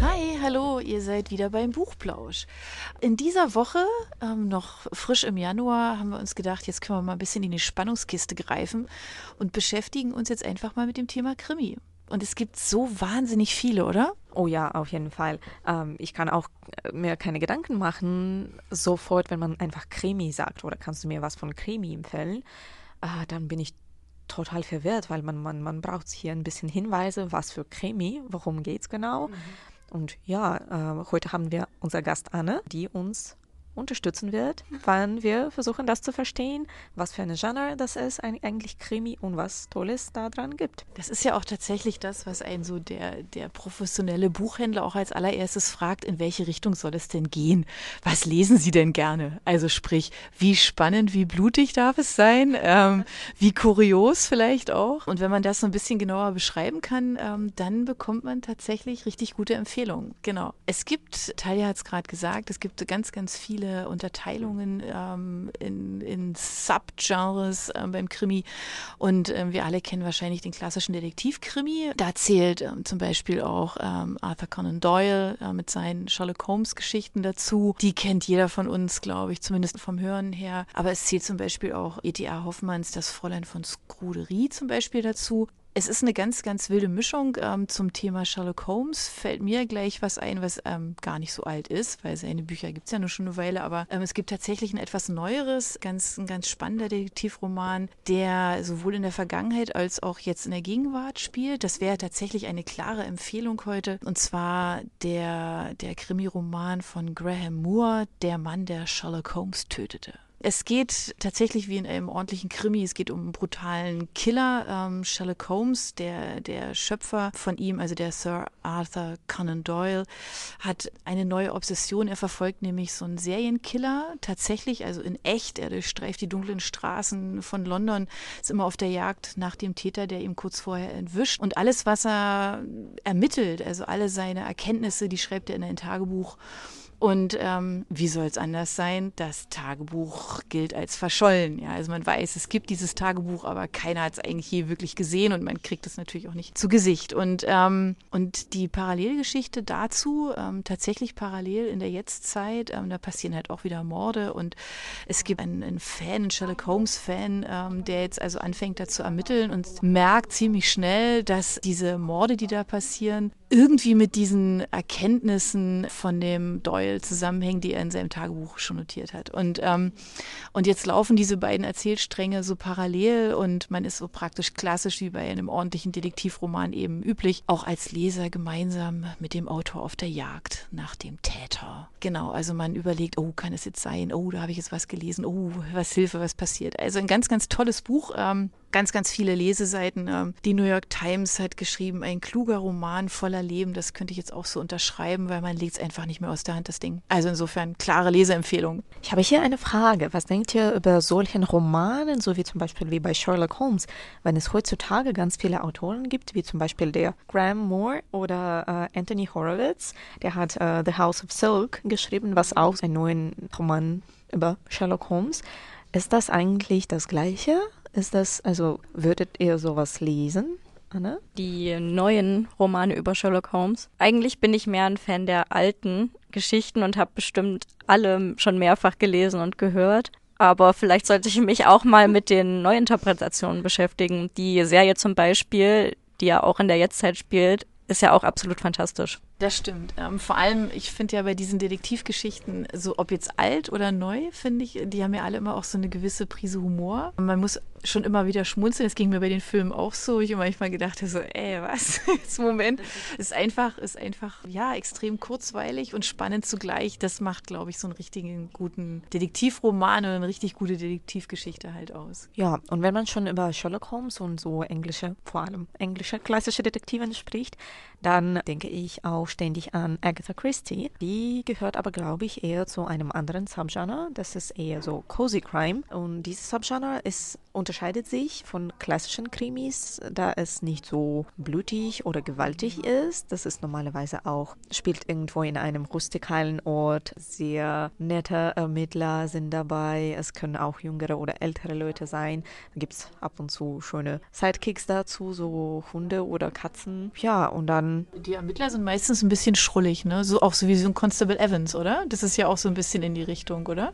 Hi, hallo, ihr seid wieder beim Buchplausch. In dieser Woche, ähm, noch frisch im Januar, haben wir uns gedacht, jetzt können wir mal ein bisschen in die Spannungskiste greifen und beschäftigen uns jetzt einfach mal mit dem Thema Krimi. Und es gibt so wahnsinnig viele, oder? Oh ja, auf jeden Fall. Ähm, ich kann auch äh, mir keine Gedanken machen, sofort, wenn man einfach Krimi sagt oder kannst du mir was von Krimi empfehlen, äh, dann bin ich total verwirrt, weil man, man, man braucht hier ein bisschen Hinweise, was für Krimi, worum geht es genau. Mhm. Und ja, äh, heute haben wir unser Gast Anne, die uns unterstützen wird, wann wir versuchen, das zu verstehen, was für eine Genre das ist, eigentlich Krimi und was Tolles daran gibt. Das ist ja auch tatsächlich das, was ein so der, der professionelle Buchhändler auch als allererstes fragt, in welche Richtung soll es denn gehen? Was lesen Sie denn gerne? Also sprich, wie spannend, wie blutig darf es sein? Ähm, wie kurios vielleicht auch? Und wenn man das so ein bisschen genauer beschreiben kann, ähm, dann bekommt man tatsächlich richtig gute Empfehlungen. Genau. Es gibt, Talia hat es gerade gesagt, es gibt ganz, ganz viele viele Unterteilungen ähm, in, in Subgenres ähm, beim Krimi. Und ähm, wir alle kennen wahrscheinlich den klassischen Detektivkrimi. Da zählt ähm, zum Beispiel auch ähm, Arthur Conan Doyle äh, mit seinen Sherlock Holmes-Geschichten dazu. Die kennt jeder von uns, glaube ich, zumindest vom Hören her. Aber es zählt zum Beispiel auch E.T.A. Hoffmanns Das Fräulein von Scruderie zum Beispiel dazu. Es ist eine ganz, ganz wilde Mischung. Ähm, zum Thema Sherlock Holmes fällt mir gleich was ein, was ähm, gar nicht so alt ist, weil seine Bücher gibt es ja nur schon eine Weile, aber ähm, es gibt tatsächlich ein etwas neueres, ganz, ein ganz spannender Detektivroman, der sowohl in der Vergangenheit als auch jetzt in der Gegenwart spielt. Das wäre tatsächlich eine klare Empfehlung heute. Und zwar der, der Krimiroman von Graham Moore, Der Mann, der Sherlock Holmes tötete. Es geht tatsächlich wie in einem ordentlichen Krimi, es geht um einen brutalen Killer. Ähm, Sherlock Holmes, der, der Schöpfer von ihm, also der Sir Arthur Conan Doyle, hat eine neue Obsession. Er verfolgt nämlich so einen Serienkiller, tatsächlich, also in echt. Er durchstreift die dunklen Straßen von London, ist immer auf der Jagd nach dem Täter, der ihm kurz vorher entwischt. Und alles, was er ermittelt, also alle seine Erkenntnisse, die schreibt er in ein Tagebuch. Und ähm, wie soll es anders sein? Das Tagebuch gilt als verschollen. Ja, also man weiß, es gibt dieses Tagebuch, aber keiner hat es eigentlich je wirklich gesehen und man kriegt es natürlich auch nicht zu Gesicht. Und, ähm, und die Parallelgeschichte dazu, ähm, tatsächlich parallel in der Jetztzeit, ähm, da passieren halt auch wieder Morde und es gibt einen, einen Fan, einen Sherlock Holmes-Fan, ähm, der jetzt also anfängt da zu ermitteln und merkt ziemlich schnell, dass diese Morde, die da passieren, irgendwie mit diesen Erkenntnissen von dem Doyle zusammenhängen, die er in seinem Tagebuch schon notiert hat. Und, ähm, und jetzt laufen diese beiden Erzählstränge so parallel und man ist so praktisch klassisch wie bei einem ordentlichen Detektivroman eben üblich, auch als Leser gemeinsam mit dem Autor auf der Jagd nach dem Täter. Genau, also man überlegt, oh, kann es jetzt sein? Oh, da habe ich jetzt was gelesen. Oh, was Hilfe, was passiert? Also ein ganz, ganz tolles Buch. Ähm, ganz, ganz viele Leseseiten. Ähm, die New York Times hat geschrieben, ein kluger Roman voller Leben. Das könnte ich jetzt auch so unterschreiben, weil man legt es einfach nicht mehr aus der Hand, das Ding. Also insofern klare Leseempfehlung. Ich habe hier eine Frage. Was denkt ihr über solchen Romanen, so wie zum Beispiel wie bei Sherlock Holmes, wenn es heutzutage ganz viele Autoren gibt, wie zum Beispiel der Graham Moore oder äh, Anthony Horowitz, der hat äh, The House of Silk geschrieben, was auch ein neuer Roman über Sherlock Holmes. Ist das eigentlich das Gleiche? Ist das, also würdet ihr sowas lesen? Anne? Die neuen Romane über Sherlock Holmes. Eigentlich bin ich mehr ein Fan der alten Geschichten und habe bestimmt alle schon mehrfach gelesen und gehört. Aber vielleicht sollte ich mich auch mal mit den Neuinterpretationen beschäftigen. Die Serie zum Beispiel, die ja auch in der Jetztzeit spielt, ist ja auch absolut fantastisch. Das stimmt. Ähm, vor allem, ich finde ja bei diesen Detektivgeschichten, so ob jetzt alt oder neu, finde ich, die haben ja alle immer auch so eine gewisse Prise Humor. Man muss schon immer wieder schmunzeln. Das ging mir bei den Filmen auch so. Ich immer manchmal gedacht so, ey, was? Jetzt Moment. Ist einfach, ist einfach, ja, extrem kurzweilig und spannend zugleich. Das macht, glaube ich, so einen richtigen guten Detektivroman oder eine richtig gute Detektivgeschichte halt aus. Ja, und wenn man schon über Sherlock Holmes und so englische, vor allem englische klassische Detektiven spricht, dann denke ich auch ständig an Agatha Christie. Die gehört aber, glaube ich, eher zu einem anderen Subgenre. Das ist eher so Cozy Crime. Und dieses Subgenre ist unterscheidet sich von klassischen Krimis, da es nicht so blutig oder gewaltig ist. Das ist normalerweise auch, spielt irgendwo in einem rustikalen Ort. Sehr nette Ermittler sind dabei. Es können auch jüngere oder ältere Leute sein. Da gibt es ab und zu schöne Sidekicks dazu, so Hunde oder Katzen. Ja, und dann. Die Ermittler sind meistens ein bisschen schrullig, ne? So auch so wie so ein Constable Evans, oder? Das ist ja auch so ein bisschen in die Richtung, oder?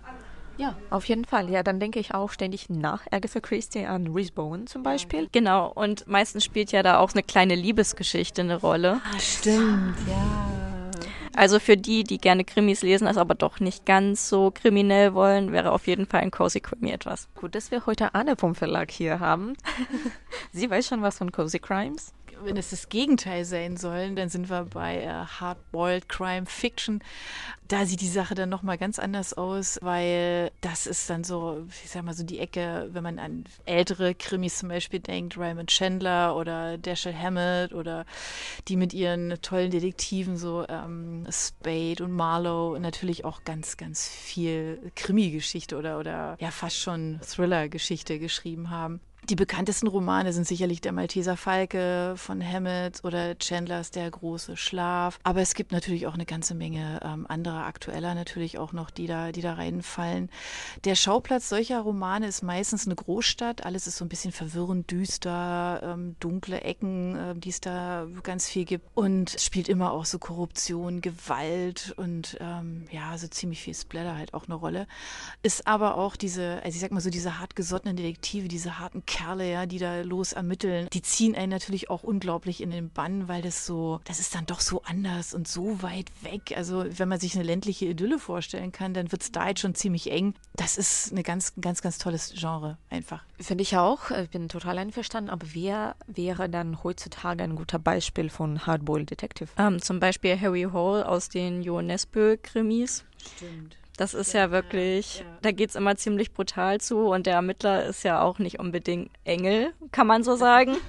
Ja, auf jeden Fall. Ja, dann denke ich auch ständig nach Agatha Christie an Reese Bowen zum Beispiel. Genau, und meistens spielt ja da auch eine kleine Liebesgeschichte eine Rolle. Ah, stimmt, ja. Also für die, die gerne Krimis lesen, es aber doch nicht ganz so kriminell wollen, wäre auf jeden Fall ein Cozy Crime etwas. Gut, dass wir heute Anne vom Verlag hier haben. Sie weiß schon was von Cozy Crimes wenn es das Gegenteil sein soll, dann sind wir bei äh, Hardboiled Crime Fiction. Da sieht die Sache dann nochmal ganz anders aus, weil das ist dann so, ich sag mal so die Ecke, wenn man an ältere Krimis zum Beispiel denkt, Raymond Chandler oder Dashiell Hammett oder die mit ihren tollen Detektiven, so ähm, Spade und Marlowe, natürlich auch ganz, ganz viel Krimi-Geschichte oder, oder ja fast schon Thriller-Geschichte geschrieben haben. Die bekanntesten Romane sind sicherlich der Malteser Falke von Hammett oder Chandlers Der große Schlaf. Aber es gibt natürlich auch eine ganze Menge ähm, anderer aktueller natürlich auch noch, die da, die da reinfallen. Der Schauplatz solcher Romane ist meistens eine Großstadt. Alles ist so ein bisschen verwirrend, düster, ähm, dunkle Ecken, äh, die es da ganz viel gibt. Und es spielt immer auch so Korruption, Gewalt und ähm, ja, so ziemlich viel Splatter halt auch eine Rolle. Ist aber auch diese, also ich sag mal so, diese hartgesottenen Detektive, diese harten Kerle, ja, die da los ermitteln, die ziehen einen natürlich auch unglaublich in den Bann, weil das so, das ist dann doch so anders und so weit weg. Also wenn man sich eine ländliche Idylle vorstellen kann, dann wird es da jetzt schon ziemlich eng. Das ist eine ganz, ganz, ganz tolles Genre einfach. Finde ich auch. Ich bin total einverstanden. Aber wer wäre dann heutzutage ein guter Beispiel von Hardboiled Detective? Ähm, zum Beispiel Harry Hall aus den Jo Nesbø-Krimis. Stimmt. Das ist ja wirklich, ja, ja. da geht es immer ziemlich brutal zu und der Ermittler ist ja auch nicht unbedingt Engel, kann man so sagen.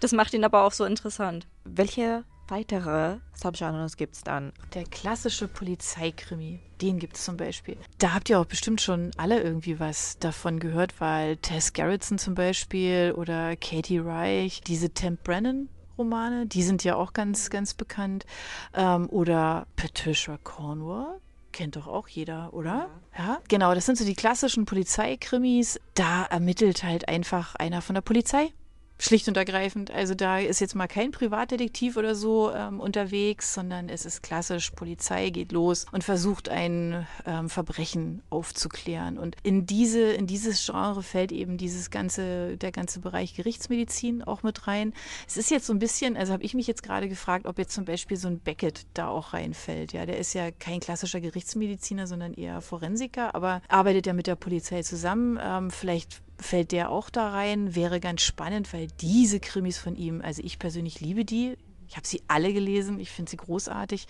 Das macht ihn aber auch so interessant. Welche weitere Subgenres gibt es dann? Der klassische Polizeikrimi, den gibt es zum Beispiel. Da habt ihr auch bestimmt schon alle irgendwie was davon gehört, weil Tess Gerritsen zum Beispiel oder Katie Reich, diese Temp Brennan Romane, die sind ja auch ganz, ganz bekannt. Ähm, oder Patricia Cornwall, kennt doch auch jeder, oder? Ja. ja. Genau, das sind so die klassischen Polizeikrimis. Da ermittelt halt einfach einer von der Polizei Schlicht und ergreifend. Also da ist jetzt mal kein Privatdetektiv oder so ähm, unterwegs, sondern es ist klassisch, Polizei geht los und versucht ein ähm, Verbrechen aufzuklären. Und in diese, in dieses Genre fällt eben dieses ganze, der ganze Bereich Gerichtsmedizin auch mit rein. Es ist jetzt so ein bisschen, also habe ich mich jetzt gerade gefragt, ob jetzt zum Beispiel so ein Beckett da auch reinfällt. Ja, der ist ja kein klassischer Gerichtsmediziner, sondern eher Forensiker, aber arbeitet ja mit der Polizei zusammen. Ähm, vielleicht fällt der auch da rein. Wäre ganz spannend, weil diese Krimis von ihm, also ich persönlich liebe die. Ich habe sie alle gelesen, ich finde sie großartig.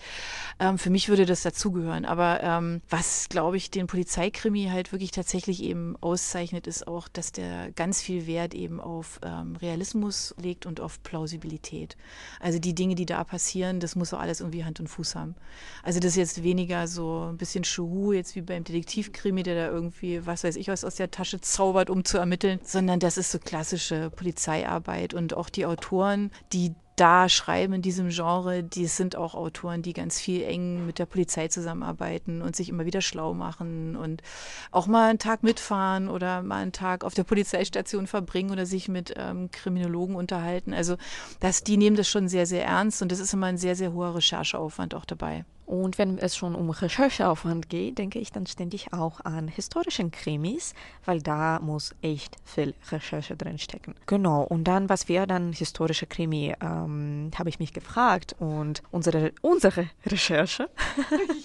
Ähm, für mich würde das dazugehören. Aber ähm, was, glaube ich, den Polizeikrimi halt wirklich tatsächlich eben auszeichnet, ist auch, dass der ganz viel Wert eben auf ähm, Realismus legt und auf Plausibilität. Also die Dinge, die da passieren, das muss auch alles irgendwie Hand und Fuß haben. Also das ist jetzt weniger so ein bisschen Schuhu, jetzt wie beim Detektivkrimi, der da irgendwie, was weiß ich was, aus der Tasche zaubert, um zu ermitteln, sondern das ist so klassische Polizeiarbeit und auch die Autoren, die da schreiben in diesem Genre, die sind auch Autoren, die ganz viel eng mit der Polizei zusammenarbeiten und sich immer wieder schlau machen und auch mal einen Tag mitfahren oder mal einen Tag auf der Polizeistation verbringen oder sich mit ähm, Kriminologen unterhalten. Also das, die nehmen das schon sehr, sehr ernst und das ist immer ein sehr, sehr hoher Rechercheaufwand auch dabei. Und wenn es schon um Rechercheaufwand geht, denke ich dann ständig auch an historischen Krimis, weil da muss echt viel Recherche drinstecken. Genau, und dann, was wäre dann historische Krimi, ähm, habe ich mich gefragt und unsere, unsere Recherche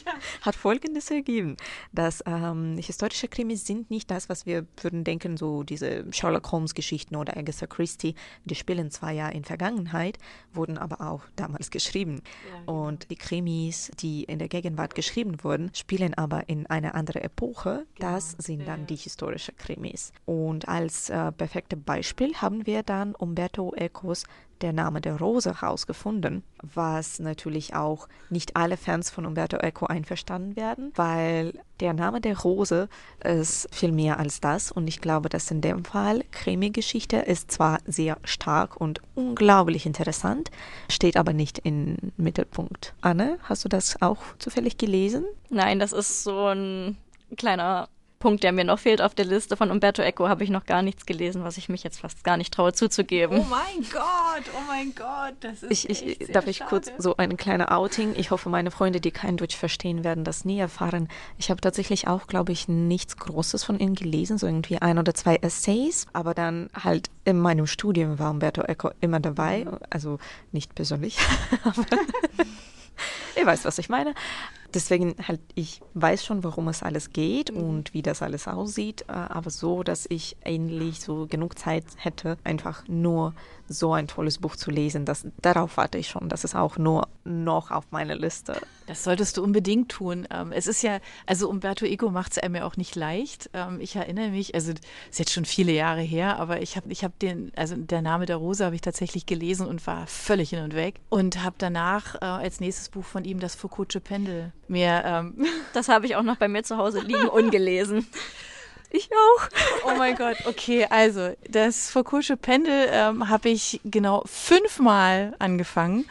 ja. hat Folgendes ergeben, dass ähm, historische Krimis sind nicht das, was wir würden denken, so diese Sherlock Holmes Geschichten oder Agatha Christie, die spielen zwar ja in Vergangenheit, wurden aber auch damals geschrieben. Ja, genau. Und die Krimis, die die in der Gegenwart geschrieben wurden, spielen aber in einer anderen Epoche. Das sind dann die historischen Krimis. Und als äh, perfektes Beispiel haben wir dann Umberto Ecos Der Name der Rose herausgefunden, was natürlich auch nicht alle Fans von Umberto Eco einverstanden werden, weil der Name der Rose ist viel mehr als das und ich glaube, dass in dem Fall Krimi-Geschichte ist zwar sehr stark und unglaublich interessant, steht aber nicht im Mittelpunkt. Anne, hast du das auch zufällig gelesen? Nein, das ist so ein kleiner Punkt, der mir noch fehlt auf der Liste von Umberto Eco, habe ich noch gar nichts gelesen, was ich mich jetzt fast gar nicht traue zuzugeben. Oh mein Gott, oh mein Gott, das ist ich, ich, echt Darf ich schade. kurz so ein kleiner Outing? Ich hoffe, meine Freunde, die kein Deutsch verstehen, werden das nie erfahren. Ich habe tatsächlich auch, glaube ich, nichts Großes von ihnen gelesen, so irgendwie ein oder zwei Essays, aber dann halt in meinem Studium war Umberto Eco immer dabei, Mhm. also nicht persönlich, aber ihr weißt, was ich meine. Deswegen halt, ich weiß schon, worum es alles geht Mhm. und wie das alles aussieht, äh, aber so, dass ich eigentlich so genug Zeit hätte, einfach nur so ein tolles Buch zu lesen. Das, darauf warte ich schon. Das ist auch nur noch auf meiner Liste. Das solltest du unbedingt tun. Ähm, es ist ja, also Umberto Eco macht es einem ja auch nicht leicht. Ähm, ich erinnere mich, also ist jetzt schon viele Jahre her, aber ich habe ich hab den, also der Name der Rose habe ich tatsächlich gelesen und war völlig hin und weg. Und habe danach äh, als nächstes Buch von ihm das Foucault'sche Pendel mir ähm, Das habe ich auch noch bei mir zu Hause liegen, ungelesen. Ich auch. Oh mein Gott, okay, also das Foucault'sche Pendel ähm, habe ich genau fünfmal angefangen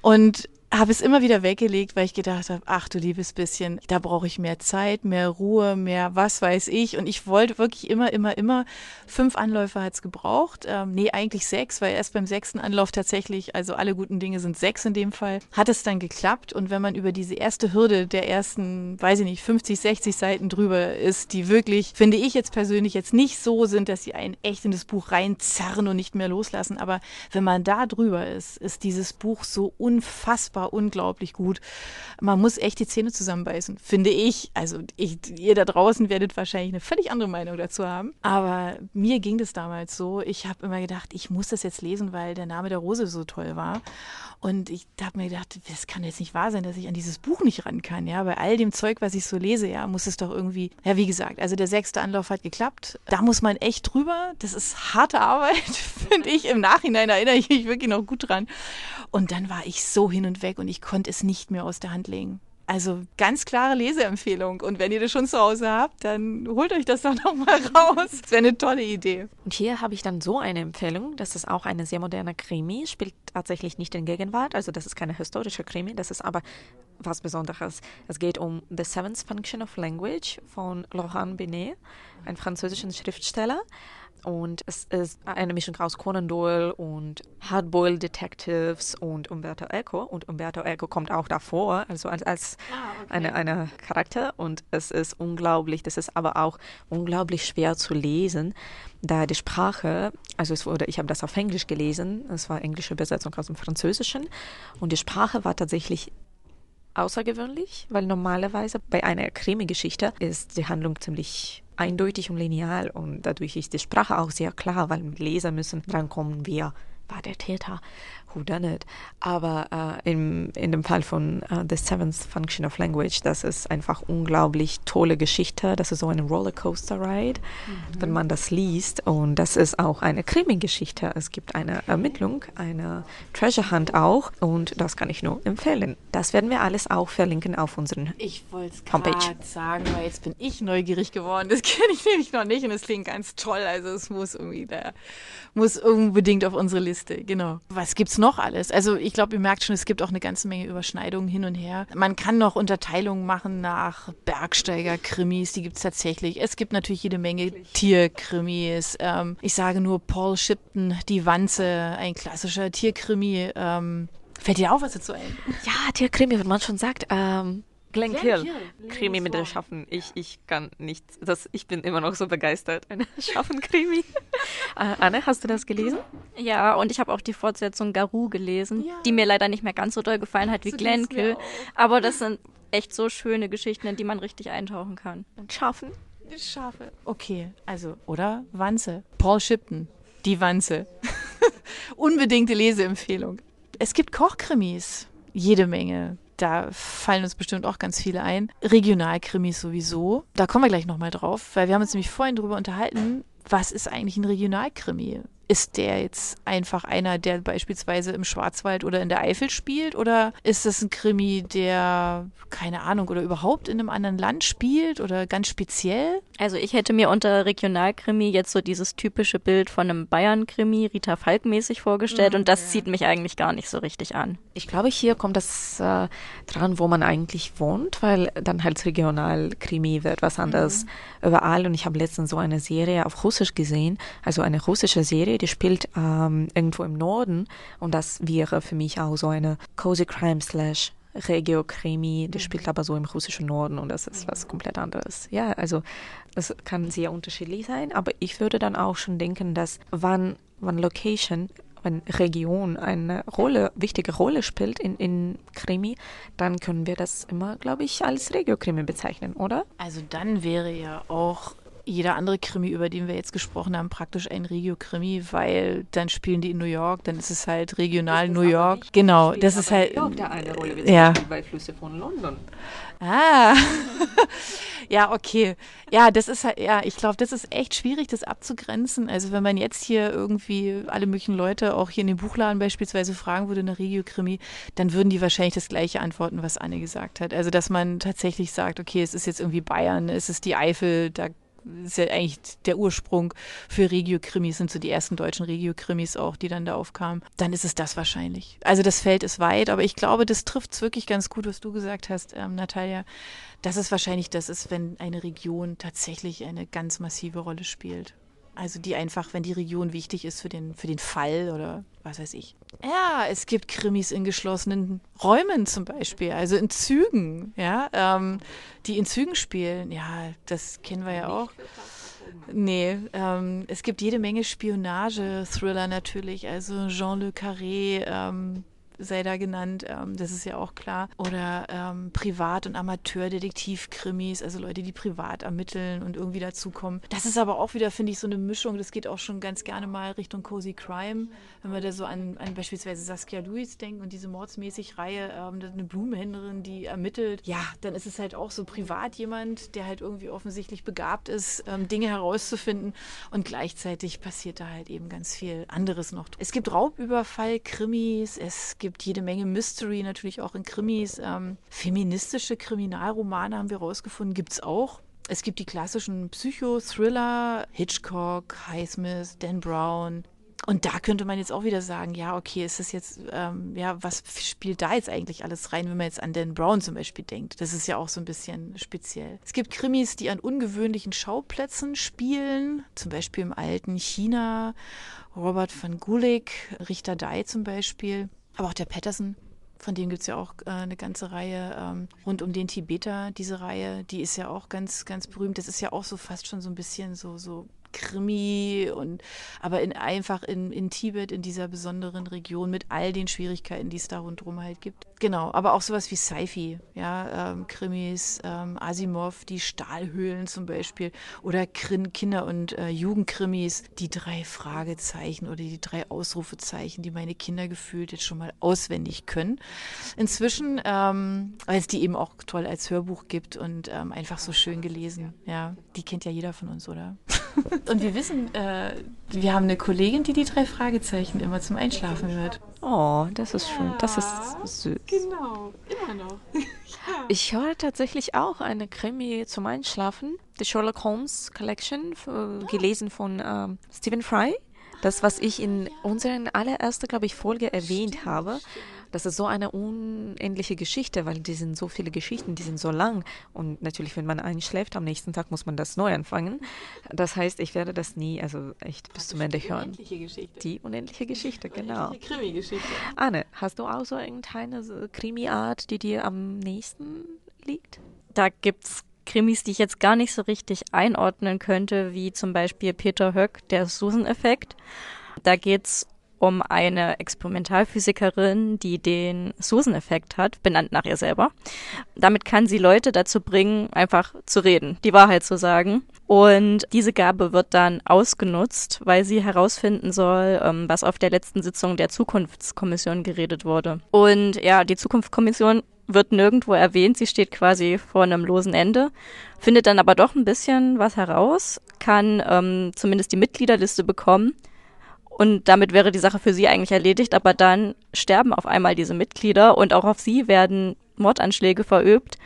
und habe es immer wieder weggelegt, weil ich gedacht habe, ach du liebes bisschen, da brauche ich mehr Zeit, mehr Ruhe, mehr was weiß ich. Und ich wollte wirklich immer, immer, immer, fünf Anläufe hat es gebraucht. Ähm, nee, eigentlich sechs, weil erst beim sechsten Anlauf tatsächlich, also alle guten Dinge sind sechs in dem Fall, hat es dann geklappt. Und wenn man über diese erste Hürde der ersten, weiß ich nicht, 50, 60 Seiten drüber ist, die wirklich, finde ich jetzt persönlich, jetzt nicht so sind, dass sie einen echt in das Buch reinzerren und nicht mehr loslassen. Aber wenn man da drüber ist, ist dieses Buch so unfassbar unglaublich gut. Man muss echt die Zähne zusammenbeißen, finde ich. Also ich, ihr da draußen werdet wahrscheinlich eine völlig andere Meinung dazu haben. Aber mir ging das damals so. Ich habe immer gedacht, ich muss das jetzt lesen, weil der Name der Rose so toll war. Und ich habe mir gedacht, das kann jetzt nicht wahr sein, dass ich an dieses Buch nicht ran kann. Ja, bei all dem Zeug, was ich so lese, ja, muss es doch irgendwie. Ja, wie gesagt, also der sechste Anlauf hat geklappt. Da muss man echt drüber. Das ist harte Arbeit, finde ich. Im Nachhinein erinnere ich mich wirklich noch gut dran. Und dann war ich so hin und weg und ich konnte es nicht mehr aus der Hand legen. Also ganz klare Leseempfehlung. Und wenn ihr das schon zu Hause habt, dann holt euch das doch nochmal raus. Das wäre eine tolle Idee. Und hier habe ich dann so eine Empfehlung. Das ist auch eine sehr moderne Krimi, spielt tatsächlich nicht in Gegenwart. Also das ist keine historische Krimi, das ist aber was Besonderes. Es geht um The Seventh Function of Language von Laurent Binet, ein französischen Schriftsteller. Und es ist eine Mischung aus Conan Doyle und Hardboiled Detectives und Umberto Eco. Und Umberto Eco kommt auch davor, also als, als eine, eine Charakter. Und es ist unglaublich, das ist aber auch unglaublich schwer zu lesen, da die Sprache, also es wurde, ich habe das auf Englisch gelesen, es war englische Übersetzung aus dem Französischen. Und die Sprache war tatsächlich außergewöhnlich, weil normalerweise bei einer Krimi-Geschichte ist die Handlung ziemlich eindeutig und lineal und dadurch ist die Sprache auch sehr klar, weil Leser müssen drankommen, wer war der Täter, who done it. Aber äh, im, in dem Fall von äh, The Seventh Function of Language, das ist einfach unglaublich tolle Geschichte. Das ist so eine Rollercoaster-Ride, mhm. wenn man das liest. Und das ist auch eine Krimi-Geschichte. Es gibt eine Ermittlung, eine Treasure Hunt auch. Und das kann ich nur empfehlen. Das werden wir alles auch verlinken auf unseren Ich wollte es gerade sagen, weil jetzt bin ich neugierig geworden. Das kenne ich nämlich noch nicht und es klingt ganz toll. Also es muss irgendwie da, muss unbedingt auf unsere Liste. Genau. Was gibt's noch alles? Also ich glaube, ihr merkt schon, es gibt auch eine ganze Menge Überschneidungen hin und her. Man kann noch Unterteilungen machen nach Bergsteiger-Krimis, die gibt's tatsächlich. Es gibt natürlich jede Menge Tierkrimis. Ähm, ich sage nur Paul Shipton, Die Wanze, ein klassischer Tierkrimi. Ähm, fällt dir auch was dazu ein? Ja, Tierkrimi, wenn man schon sagt. Ähm, Glenn, Glenn Kill. Krimi mit den Schaffen. Ich, ich kann nicht. Das, ich bin immer noch so begeistert. Eine Schaffen-Krimi. äh, Anne, hast du das gelesen? Ja, und ich habe auch die Fortsetzung Garou gelesen, Ja. die mir leider nicht mehr ganz so doll gefallen hat wie So Glenn ging's mir Kill. auch. Aber das sind echt so schöne Geschichten, in die man richtig eintauchen kann. Und Schaffen? Schafe. Okay, also, oder? Wanze. Paul Shipton. Die Wanze. Unbedingte Leseempfehlung. Es gibt Kochkrimis. Jede Menge. Da fallen uns bestimmt auch ganz viele ein. Regionalkrimis sowieso. Da kommen wir gleich nochmal drauf, weil wir haben uns nämlich vorhin drüber unterhalten, was ist eigentlich ein Regionalkrimi? Ist der jetzt einfach einer, der beispielsweise im Schwarzwald oder in der Eifel spielt? Oder ist das ein Krimi, der, keine Ahnung, oder überhaupt in einem anderen Land spielt oder ganz speziell? Also ich hätte mir unter Regionalkrimi jetzt so dieses typische Bild von einem Bayern-Krimi, Rita Falk mäßig vorgestellt mhm, und das ja. zieht mich eigentlich gar nicht so richtig an. Ich glaube, hier kommt das äh, dran, wo man eigentlich wohnt, weil dann halt Regionalkrimi wird was anderes mhm. überall und ich habe letztens so eine Serie auf Russisch gesehen, also eine russische Serie, Serie, die spielt ähm, irgendwo im Norden und das wäre für mich auch so eine Cozy Crime Slash Regio-Krimi, die mhm. spielt aber so im russischen Norden und das ist was komplett anderes. Ja, also das kann sehr unterschiedlich sein, aber ich würde dann auch schon denken, dass wann, wann Location wenn Region eine Rolle, wichtige Rolle spielt in, in Krimi, dann können wir das immer, glaube ich, als Regio-Krimi bezeichnen, oder? Also dann wäre ja auch jeder andere Krimi, über den wir jetzt gesprochen haben, praktisch ein Regio-Krimi, weil dann spielen die in New York, dann ist es halt regional New York. Genau, das ist halt. New York da eine Rolle, wie ja. bei Flüsse von London. Ah, ja, okay. Ja, das ist halt, ja, ich glaube, das ist echt schwierig, das abzugrenzen. Also wenn man jetzt hier irgendwie alle möglichen Leute, auch hier in dem Buchladen beispielsweise, fragen würde, eine Regio-Krimi, dann würden die wahrscheinlich das gleiche antworten, was Anne gesagt hat. Also dass man tatsächlich sagt, okay, es ist jetzt irgendwie Bayern, es ist die Eifel, da ist ja eigentlich der Ursprung für Regio-Krimis, sind so die ersten deutschen Regio-Krimis auch, die dann da aufkamen. Dann ist es das wahrscheinlich. Also das Feld ist weit, aber ich glaube, das trifft es wirklich ganz gut, was du gesagt hast, ähm, Natalia, dass es wahrscheinlich das ist, wenn eine Region tatsächlich eine ganz massive Rolle spielt. Also die einfach, wenn die Region wichtig ist für den, für den Fall oder was weiß ich. Ja, es gibt Krimis in geschlossenen Räumen zum Beispiel, also in Zügen, ja, ähm, die in Zügen spielen. Ja, das kennen wir ja auch. Nee, ähm, es gibt jede Menge Spionage-Thriller natürlich, also Jean Le Carré, ähm, sei da genannt, ähm, das ist ja auch klar. Oder ähm, Privat- und Amateurdetektiv-Krimis, also Leute, die privat ermitteln und irgendwie dazukommen. Das ist aber auch wieder, finde ich, so eine Mischung. Das geht auch schon ganz gerne mal Richtung Cozy Crime, wenn wir da so an, an beispielsweise Saskia Lewis denken und diese mordsmäßig Reihe, ähm, eine Blumenhändlerin, die ermittelt. Ja, dann ist es halt auch so privat jemand, der halt irgendwie offensichtlich begabt ist, ähm, Dinge herauszufinden und gleichzeitig passiert da halt eben ganz viel anderes noch. Es gibt Raubüberfall, Krimis, es gibt gibt jede Menge Mystery, natürlich auch in Krimis. Ähm, feministische Kriminalromane haben wir rausgefunden, gibt es auch. Es gibt die klassischen Psychothriller, Hitchcock, Highsmith, Dan Brown, und da könnte man jetzt auch wieder sagen, ja, okay, ist das jetzt, ähm, ja, was spielt da jetzt eigentlich alles rein, wenn man jetzt an Dan Brown zum Beispiel denkt? Das ist ja auch so ein bisschen speziell. Es gibt Krimis, die an ungewöhnlichen Schauplätzen spielen, zum Beispiel im alten China, Robert van Gulik, Richter Dai zum Beispiel. Aber auch der Patterson, von dem gibt es ja auch äh, eine ganze Reihe ähm, rund um den Tibeter, diese Reihe, die ist ja auch ganz, ganz berühmt. Das ist ja auch so fast schon so ein bisschen so, so Krimi und aber in einfach in, in Tibet, in dieser besonderen Region mit all den Schwierigkeiten, die es da rundherum halt gibt. Genau, aber auch sowas wie Sci-Fi, ja, ähm, Krimis, ähm, Asimov, die Stahlhöhlen zum Beispiel oder Krin Kinder- und äh, Jugendkrimis, die drei Fragezeichen oder die drei Ausrufezeichen, die meine Kinder gefühlt jetzt schon mal auswendig können. Inzwischen, ähm, weil es die eben auch toll als Hörbuch gibt und ähm, einfach so schön gelesen. Ja, die kennt ja jeder von uns, oder? Und wir wissen, äh, wir haben eine Kollegin, die die drei Fragezeichen immer zum Einschlafen hört. Oh, das ist schön. Das ist süß. Genau, immer noch. ja. Ich höre tatsächlich auch eine Krimi zum Einschlafen. The Sherlock Holmes Collection, äh, gelesen von äh, Stephen Fry. Das, was ich in unserer allerersten, glaube ich, Folge erwähnt habe. Das ist so eine unendliche Geschichte, weil die sind so viele Geschichten, die sind so lang. Und natürlich, wenn man einschläft, am nächsten Tag muss man das neu anfangen. Das heißt, ich werde das nie, also echt bis zum Ende hören. Die unendliche Geschichte. Die unendliche Geschichte, genau. Die Krimi-Geschichte. Anne, hast du auch so irgendeine Krimi-Art, die dir am nächsten liegt? Da gibt es Krimis, die ich jetzt gar nicht so richtig einordnen könnte, wie zum Beispiel Peter Höck, der Susan-Effekt. Da geht es um eine Experimentalphysikerin, die den Susan-Effekt hat, benannt nach ihr selber. Damit kann sie Leute dazu bringen, einfach zu reden, die Wahrheit zu sagen. Und diese Gabe wird dann ausgenutzt, weil sie herausfinden soll, ähm, was auf der letzten Sitzung der Zukunftskommission geredet wurde. Und ja, die Zukunftskommission wird nirgendwo erwähnt, sie steht quasi vor einem losen Ende, findet dann aber doch ein bisschen was heraus, kann ähm, zumindest die Mitgliederliste bekommen Und damit wäre die Sache für sie eigentlich erledigt, aber dann sterben auf einmal diese Mitglieder und auch auf sie werden Mordanschläge verübt.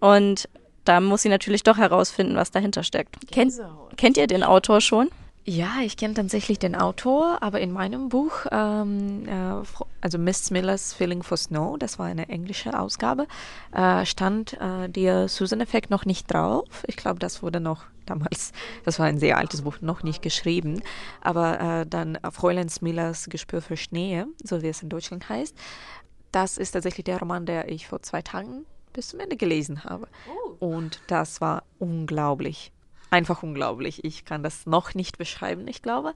Und da muss sie natürlich doch herausfinden, was dahinter steckt. Kennt, kennt ihr den Autor schon? Ja, ich kenne tatsächlich den Autor, aber in meinem Buch, ähm, äh, also Miss Millers Feeling for Snow, das war eine englische Ausgabe, äh, stand äh, der Susan-Effekt noch nicht drauf. Ich glaube, das wurde noch damals, das war ein sehr altes Buch, noch nicht geschrieben. Aber äh, dann Fräulein Millers Gespür für Schnee, so wie es in Deutschland heißt, das ist tatsächlich der Roman, der ich vor zwei Tagen bis zum Ende gelesen habe. Oh. Und das war unglaublich einfach unglaublich. Ich kann das noch nicht beschreiben, ich glaube.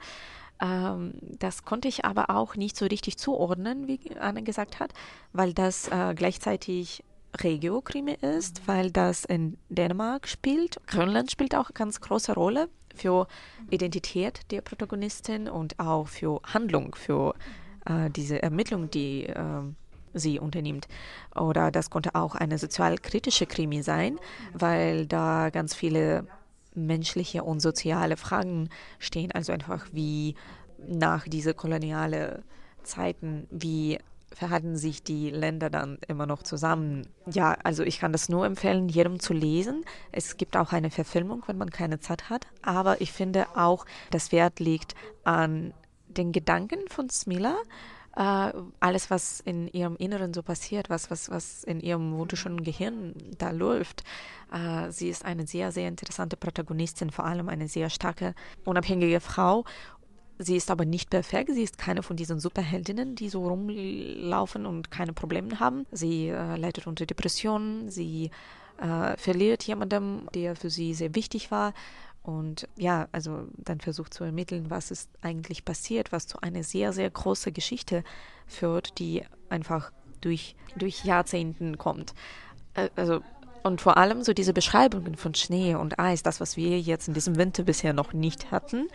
Ähm, das konnte ich aber auch nicht so richtig zuordnen, wie Anne gesagt hat, weil das äh, gleichzeitig Regio-Krimi ist, mhm. weil das in Dänemark spielt. Grönland spielt auch eine ganz große Rolle für Identität der Protagonistin und auch für Handlung, für äh, diese Ermittlung, die äh, sie unternimmt. Oder das konnte auch eine sozialkritische Krimi sein, weil da ganz viele menschliche und soziale Fragen stehen. Also einfach wie nach diese koloniale Zeiten, wie verhalten sich die Länder dann immer noch zusammen. Ja, also ich kann das nur empfehlen, jedem zu lesen. Es gibt auch eine Verfilmung, wenn man keine Zeit hat. Aber ich finde auch, das Wert liegt an den Gedanken von Smila äh, alles, was in ihrem Inneren so passiert, was, was, was in ihrem wunderschönen Gehirn da läuft. Äh, sie ist eine sehr, sehr interessante Protagonistin, vor allem eine sehr starke, unabhängige Frau. Sie ist aber nicht perfekt. Sie ist keine von diesen Superheldinnen, die so rumlaufen und keine Probleme haben. Sie äh, leidet unter Depressionen. Sie äh, verliert jemandem, der für sie sehr wichtig war. Und ja, also dann versucht zu ermitteln, was ist eigentlich passiert, was zu einer sehr, sehr großen Geschichte führt, die einfach durch, durch Jahrzehnten kommt. Äh, also und vor allem so diese Beschreibungen von Schnee und Eis, das, was wir jetzt in diesem Winter bisher noch nicht hatten,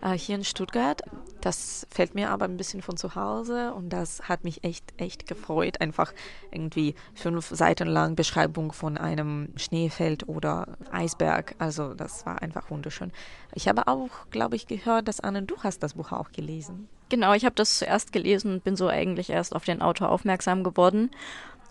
äh, hier in Stuttgart. Das fällt mir aber ein bisschen von zu Hause und das hat mich echt, echt gefreut. Einfach irgendwie fünf Seiten lang Beschreibung von einem Schneefeld oder Eisberg. Also das war einfach wunderschön. Ich habe auch, glaube ich, gehört, dass Anne, du hast das Buch auch gelesen. Genau, ich habe das zuerst gelesen und bin so eigentlich erst auf den Autor aufmerksam geworden.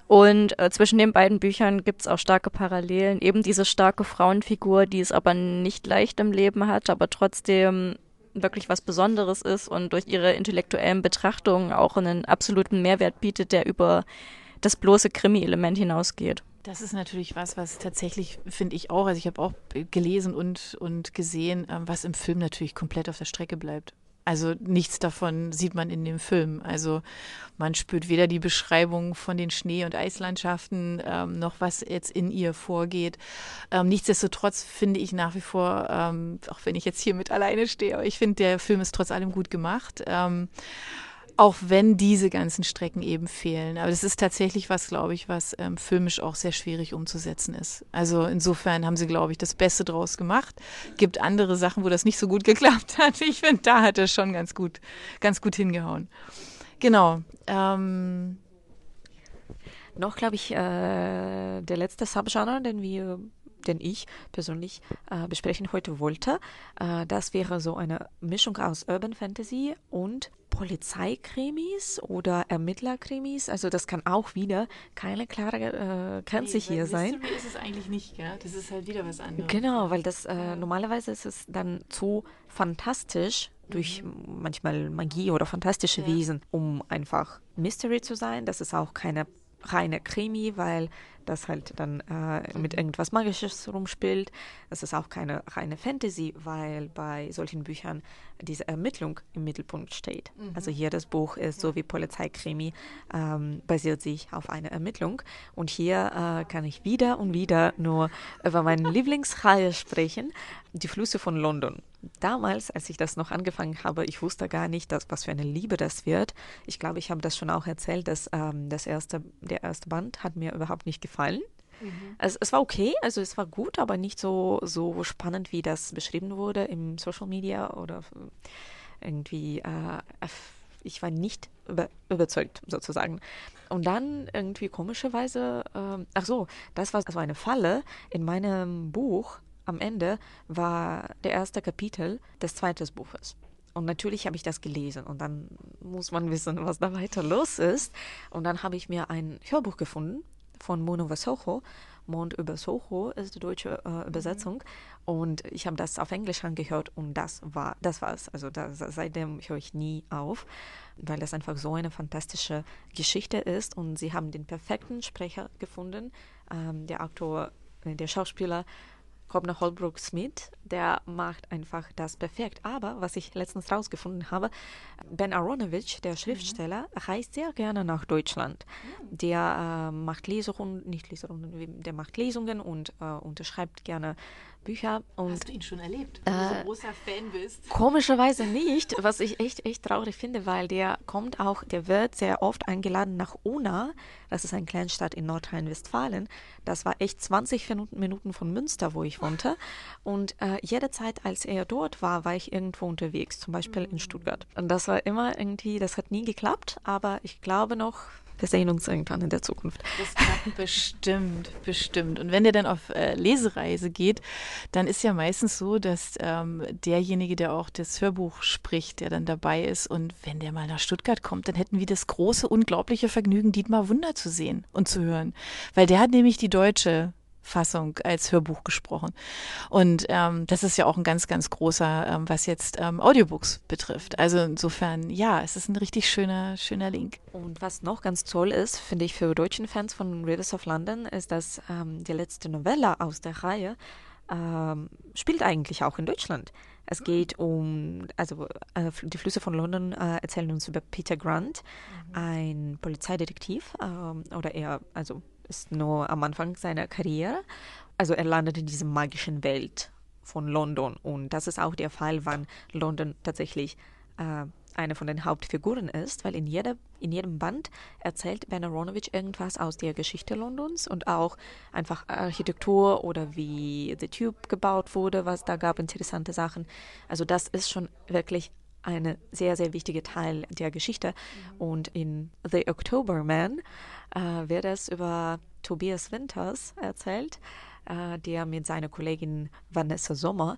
Und äh, zwischen den beiden Büchern gibt es auch starke Parallelen. Eben diese starke Frauenfigur, die es aber nicht leicht im Leben hat, aber trotzdem wirklich was Besonderes ist und durch ihre intellektuellen Betrachtungen auch einen absoluten Mehrwert bietet, der über das bloße Krimi-Element hinausgeht. Das ist natürlich was, was tatsächlich, finde ich auch, also ich habe auch gelesen und, und gesehen, ähm, was im Film natürlich komplett auf der Strecke bleibt. Also nichts davon sieht man in dem Film. Also man spürt weder die Beschreibung von den Schnee- und Eislandschaften ähm, noch was jetzt in ihr vorgeht. Ähm, nichtsdestotrotz finde ich nach wie vor, ähm, auch wenn ich jetzt hier mit alleine stehe, aber ich finde, der Film ist trotz allem gut gemacht. Auch wenn diese ganzen Strecken eben fehlen. Aber das ist tatsächlich was, glaube ich, was ähm, filmisch auch sehr schwierig umzusetzen ist. Also insofern haben sie, glaube ich, das Beste draus gemacht. Gibt andere Sachen, wo das nicht so gut geklappt hat. Ich finde, da hat er schon ganz gut, ganz gut hingehauen. Genau. Ähm, noch, glaube ich, äh, der letzte Subgenre, den wir den ich persönlich äh, besprechen heute wollte. Äh, das wäre so eine Mischung aus Urban Fantasy und Polizeikrimis oder Ermittlerkrimis. Also das kann auch wieder keine klare äh, Grenze nee, hier sein. Mystery ist es eigentlich nicht, gell? Das ist halt wieder was anderes. Genau, weil das äh, normalerweise ist es dann zu fantastisch durch mhm. manchmal Magie oder fantastische ja. Wesen, um einfach Mystery zu sein. Das ist auch keine reine Krimi, weil das halt dann äh, mit irgendwas Magisches rumspielt. Das ist auch keine reine Fantasy, weil bei solchen Büchern diese Ermittlung im Mittelpunkt steht. Mhm. Also hier das Buch ist so wie Polizeikrimi, ähm, basiert sich auf einer Ermittlung. Und hier äh, kann ich wieder und wieder nur über meine Lieblingsreihe sprechen, Die Flüsse von London. Damals, als ich das noch angefangen habe, ich wusste gar nicht, dass, was für eine Liebe das wird. Ich glaube, ich habe das schon auch erzählt, dass ähm, das erste, der erste Band hat mir überhaupt nicht gefallen. Mhm. Also es war okay, also es war gut, aber nicht so, so spannend, wie das beschrieben wurde im Social Media oder irgendwie, äh, ich war nicht über, überzeugt sozusagen. Und dann irgendwie komischerweise, äh, ach so, das war, das war eine Falle in meinem Buch am Ende war der erste Kapitel des zweiten Buches. und natürlich habe ich das gelesen und dann muss man wissen, was da weiter los ist. Und dann habe ich mir ein Hörbuch gefunden von Mono Vasocho. Mond über Soho ist die deutsche äh, Übersetzung. Und ich habe das auf Englisch angehört und das war, das war's. Also das, seitdem höre ich nie auf, weil das einfach so eine fantastische Geschichte ist. Und sie haben den perfekten Sprecher gefunden. Ähm, der Aktor, äh, der Schauspieler Robner Holbrook Smith, der macht einfach das perfekt. Aber was ich letztens rausgefunden habe, Ben Aronovich, der Schriftsteller, mhm. reist sehr gerne nach Deutschland. Mhm. Der äh, macht Leserunden, nicht Leserunden, der macht Lesungen und äh, unterschreibt gerne Bücher. Und, Hast du ihn schon erlebt, wenn äh, du so großer Fan bist? Komischerweise nicht, was ich echt, echt traurig finde, weil der kommt auch, der wird sehr oft eingeladen nach Una, das ist eine Kleinstadt in Nordrhein-Westfalen. Das war echt 20 Minuten von Münster, wo ich wohnte. Und äh, jede Zeit, als er dort war, war ich irgendwo unterwegs, zum Beispiel in Stuttgart. Und das war immer irgendwie, das hat nie geklappt, aber ich glaube noch, wir sehen uns irgendwann in der Zukunft. Das klappt bestimmt, bestimmt. Und wenn der dann auf äh, Lesereise geht, dann ist ja meistens so, dass ähm, derjenige, der auch das Hörbuch spricht, der dann dabei ist, und wenn der mal nach Stuttgart kommt, dann hätten wir das große, unglaubliche Vergnügen, Dietmar Wunder zu sehen und zu hören. Weil der hat nämlich die deutsche Fassung als Hörbuch gesprochen. Und ähm, das ist ja auch ein ganz, ganz großer, ähm, was jetzt ähm, Audiobooks betrifft. Also insofern, ja, es ist ein richtig schöner, schöner Link. Und was noch ganz toll ist, finde ich für deutschen Fans von Rivers of London, ist, dass ähm, die letzte Novelle aus der Reihe ähm, spielt eigentlich auch in Deutschland. Es geht um, also äh, die Flüsse von London äh, erzählen uns über Peter Grant, mhm. ein Polizeidetektiv ähm, oder eher, also ist nur am Anfang seiner Karriere. Also er landet in dieser magischen Welt von London. Und das ist auch der Fall, wann London tatsächlich äh, eine von den Hauptfiguren ist, weil in, jeder, in jedem Band erzählt Ben Aronovich irgendwas aus der Geschichte Londons und auch einfach Architektur oder wie The Tube gebaut wurde, was da gab, interessante Sachen. Also das ist schon wirklich ein sehr, sehr wichtiger Teil der Geschichte. Mhm. Und in The October Man äh, wird es über Tobias Winters erzählt, äh, der mit seiner Kollegin Vanessa Sommer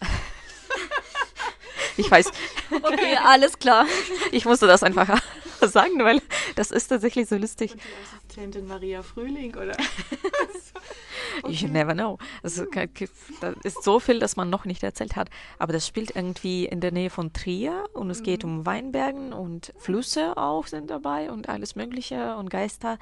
ich weiß. Okay, alles klar. Ich musste das einfach sagen, weil das ist tatsächlich so lustig. Und die Assistentin Maria Frühling, oder? okay. You never know. Also, da ist so viel, das man noch nicht erzählt hat. Aber das spielt irgendwie in der Nähe von Trier und es mhm. geht um Weinbergen und Flüsse auch sind dabei und alles Mögliche und Geister.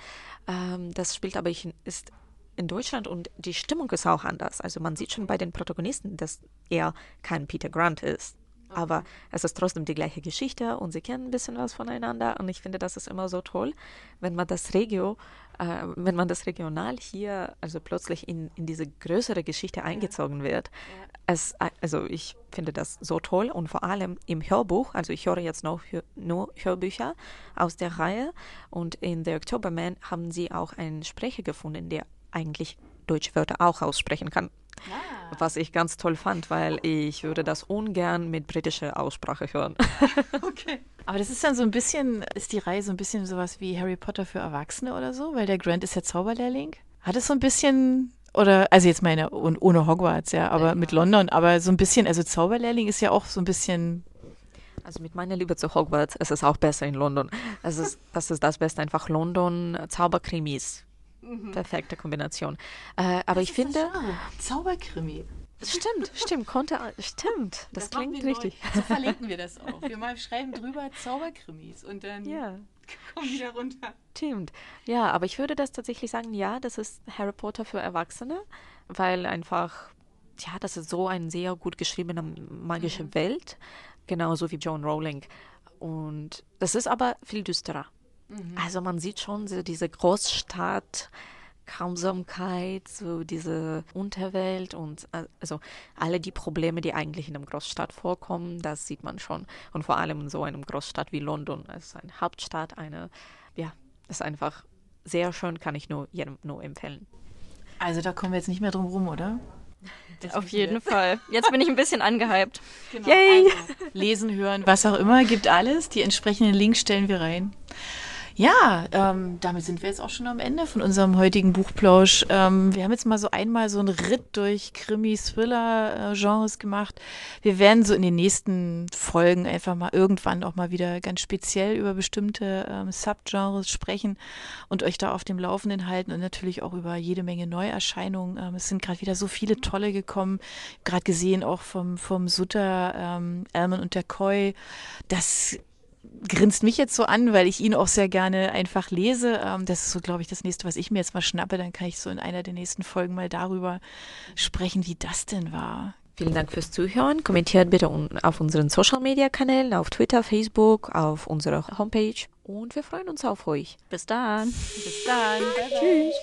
Ähm, das spielt aber ich, ist in Deutschland und die Stimmung ist auch anders. Also man sieht schon bei den Protagonisten, dass er kein Peter Grant ist aber es ist trotzdem die gleiche Geschichte und sie kennen ein bisschen was voneinander und ich finde, das ist immer so toll, wenn man das Regio, äh, wenn man das regional hier, also plötzlich in, in diese größere Geschichte eingezogen wird. Es, also ich finde das so toll und vor allem im Hörbuch, also ich höre jetzt noch nur Hörbücher aus der Reihe und in The Octoberman haben sie auch einen Sprecher gefunden, der eigentlich deutsche Wörter auch aussprechen kann. Ah. Was ich ganz toll fand, weil ich würde das ungern mit britischer Aussprache hören. okay. Aber das ist dann so ein bisschen, ist die Reihe so ein bisschen sowas wie Harry Potter für Erwachsene oder so? Weil der Grant ist ja Zauberlehrling. Hat es so ein bisschen, oder, also jetzt meine, ohne Hogwarts, ja, aber ja. mit London, aber so ein bisschen, also Zauberlehrling ist ja auch so ein bisschen also mit meiner Liebe zu Hogwarts ist es auch besser in London. Es ist, das ist das Beste, einfach London Zauberkrimis. Mhm. Perfekte Kombination. Äh, aber das ich finde. Zauberkrimi. Stimmt, stimmt, konnte, stimmt. Das, das klingt richtig. Neu. So verlinken wir das auch. Wir mal schreiben drüber Zauberkrimis und dann ja. kommen wieder runter. Stimmt. Ja, aber ich würde das tatsächlich sagen, ja, das ist Harry Potter für Erwachsene, weil einfach, ja, das ist so eine sehr gut geschriebene magische mhm. Welt, genauso wie Joan Rowling. Und das ist aber viel düsterer. Mhm. Also man sieht schon so diese Großstadt, Grausamkeit, so diese Unterwelt und äh, also alle die Probleme, die eigentlich in einer Großstadt vorkommen, das sieht man schon. Und vor allem in so einer Großstadt wie London, es ist eine Hauptstadt, eine, ja, ist einfach sehr schön, kann ich nur jedem nur empfehlen. Also da kommen wir jetzt nicht mehr drum rum, oder? Das Auf jeden Fall. Jetzt bin ich ein bisschen angehypt. Genau. Yay! Also, lesen, hören, was auch immer, gibt alles. Die entsprechenden Links stellen wir rein. Ja, ähm, damit sind wir jetzt auch schon am Ende von unserem heutigen Buchplausch. Ähm, wir haben jetzt mal so einmal so einen Ritt durch Krimi-Thriller-Genres gemacht. Wir werden so in den nächsten Folgen einfach mal irgendwann auch mal wieder ganz speziell über bestimmte ähm, Subgenres sprechen und euch da auf dem Laufenden halten und natürlich auch über jede Menge Neuerscheinungen. Ähm, es sind gerade wieder so viele tolle gekommen. Gerade gesehen auch vom, vom Sutter, ähm, Elman und der Koi. Das grinst mich jetzt so an, weil ich ihn auch sehr gerne einfach lese. Ähm, das ist so, glaube ich, das nächste, was ich mir jetzt mal schnappe. Dann kann ich so in einer der nächsten Folgen mal darüber sprechen, wie das denn war. Vielen Dank fürs Zuhören. Kommentiert bitte auf unseren Social Media Kanälen, auf Twitter, Facebook, auf unserer Homepage. Und wir freuen uns auf euch. Bis dann. Bis dann. Bye, bye. Tschüss.